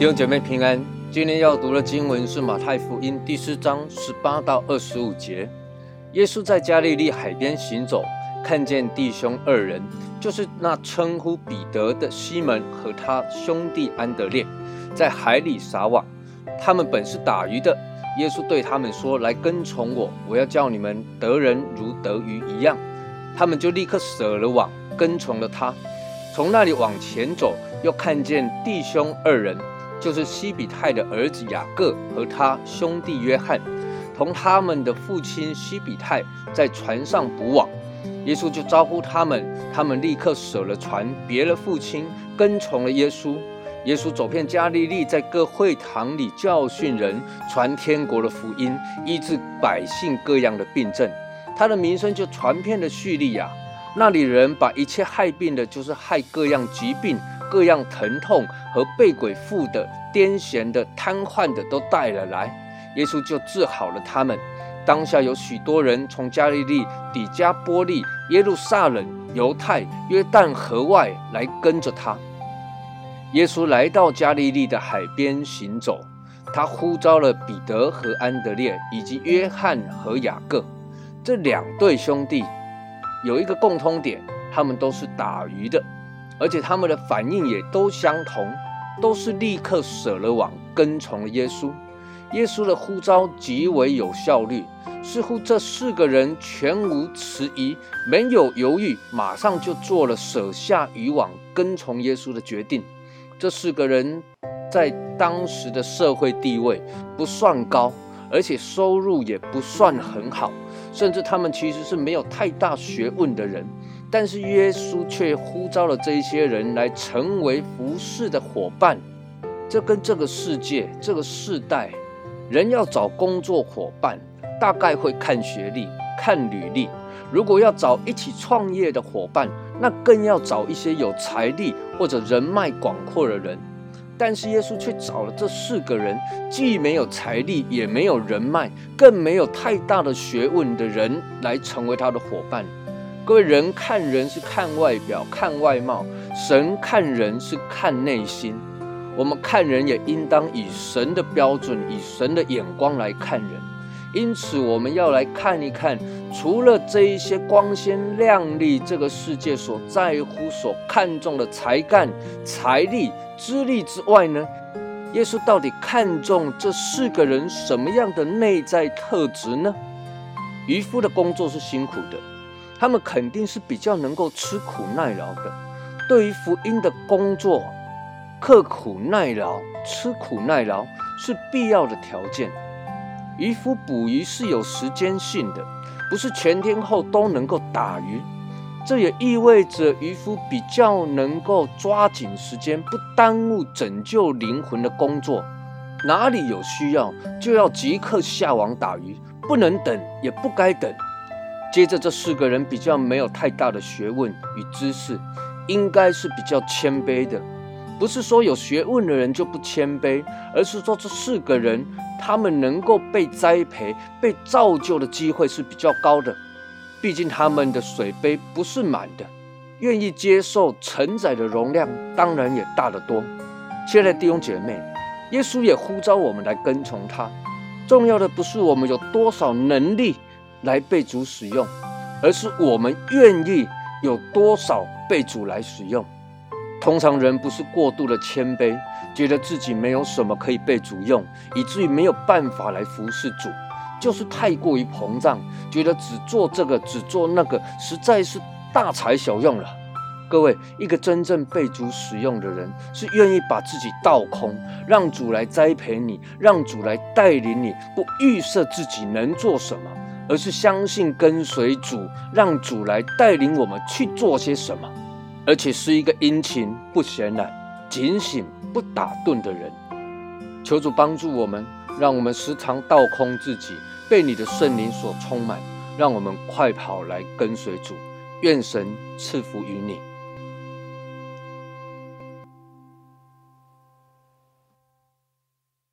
弟兄姐妹平安，今天要读的经文是马太福音第四章十八到二十五节。耶稣在加利利海边行走，看见弟兄二人，就是那称呼彼得的西门和他兄弟安德烈，在海里撒网。他们本是打鱼的。耶稣对他们说：“来跟从我，我要叫你们得人如得鱼一样。”他们就立刻舍了网，跟从了他。从那里往前走，又看见弟兄二人。就是西比泰的儿子雅各和他兄弟约翰，同他们的父亲西比泰在船上捕网。耶稣就招呼他们，他们立刻舍了船，别了父亲，跟从了耶稣。耶稣走遍加利利，在各会堂里教训人，传天国的福音，医治百姓各样的病症。他的名声就传遍了叙利亚，那里人把一切害病的，就是害各样疾病。各样疼痛和被鬼附的、癫痫的、瘫痪的都带了来，耶稣就治好了他们。当下有许多人从加利利、底加波利、耶路撒冷、犹太、约旦河外来跟着他。耶稣来到加利利的海边行走，他呼召了彼得和安德烈以及约翰和雅各这两对兄弟，有一个共通点，他们都是打鱼的。而且他们的反应也都相同，都是立刻舍了网，跟从了耶稣。耶稣的呼召极为有效率，似乎这四个人全无迟疑，没有犹豫，马上就做了舍下渔网，跟从耶稣的决定。这四个人在当时的社会地位不算高，而且收入也不算很好，甚至他们其实是没有太大学问的人。但是耶稣却呼召了这些人来成为服侍的伙伴，这跟这个世界、这个世代人要找工作伙伴，大概会看学历、看履历。如果要找一起创业的伙伴，那更要找一些有财力或者人脉广阔的人。但是耶稣却找了这四个人，既没有财力，也没有人脉，更没有太大的学问的人来成为他的伙伴。各位人看人是看外表、看外貌，神看人是看内心。我们看人也应当以神的标准、以神的眼光来看人。因此，我们要来看一看，除了这一些光鲜亮丽这个世界所在乎、所看重的才干、财力、资历之外呢，耶稣到底看重这四个人什么样的内在特质呢？渔夫的工作是辛苦的。他们肯定是比较能够吃苦耐劳的。对于福音的工作，刻苦耐劳、吃苦耐劳是必要的条件。渔夫捕鱼是有时间性的，不是全天候都能够打鱼。这也意味着渔夫比较能够抓紧时间，不耽误拯救灵魂的工作。哪里有需要，就要即刻下网打鱼，不能等，也不该等。接着，这四个人比较没有太大的学问与知识，应该是比较谦卑的。不是说有学问的人就不谦卑，而是说这四个人他们能够被栽培、被造就的机会是比较高的。毕竟他们的水杯不是满的，愿意接受承载的容量当然也大得多。亲爱的弟兄姐妹，耶稣也呼召我们来跟从他。重要的不是我们有多少能力。来被主使用，而是我们愿意有多少被主来使用。通常人不是过度的谦卑，觉得自己没有什么可以被主用，以至于没有办法来服侍主，就是太过于膨胀，觉得只做这个只做那个，实在是大材小用了。各位，一个真正被主使用的人，是愿意把自己倒空，让主来栽培你，让主来带领你，不预设自己能做什么。而是相信跟随主，让主来带领我们去做些什么，而且是一个殷勤不闲懒、警醒不打盹的人。求主帮助我们，让我们时常倒空自己，被你的圣灵所充满，让我们快跑来跟随主。愿神赐福于你。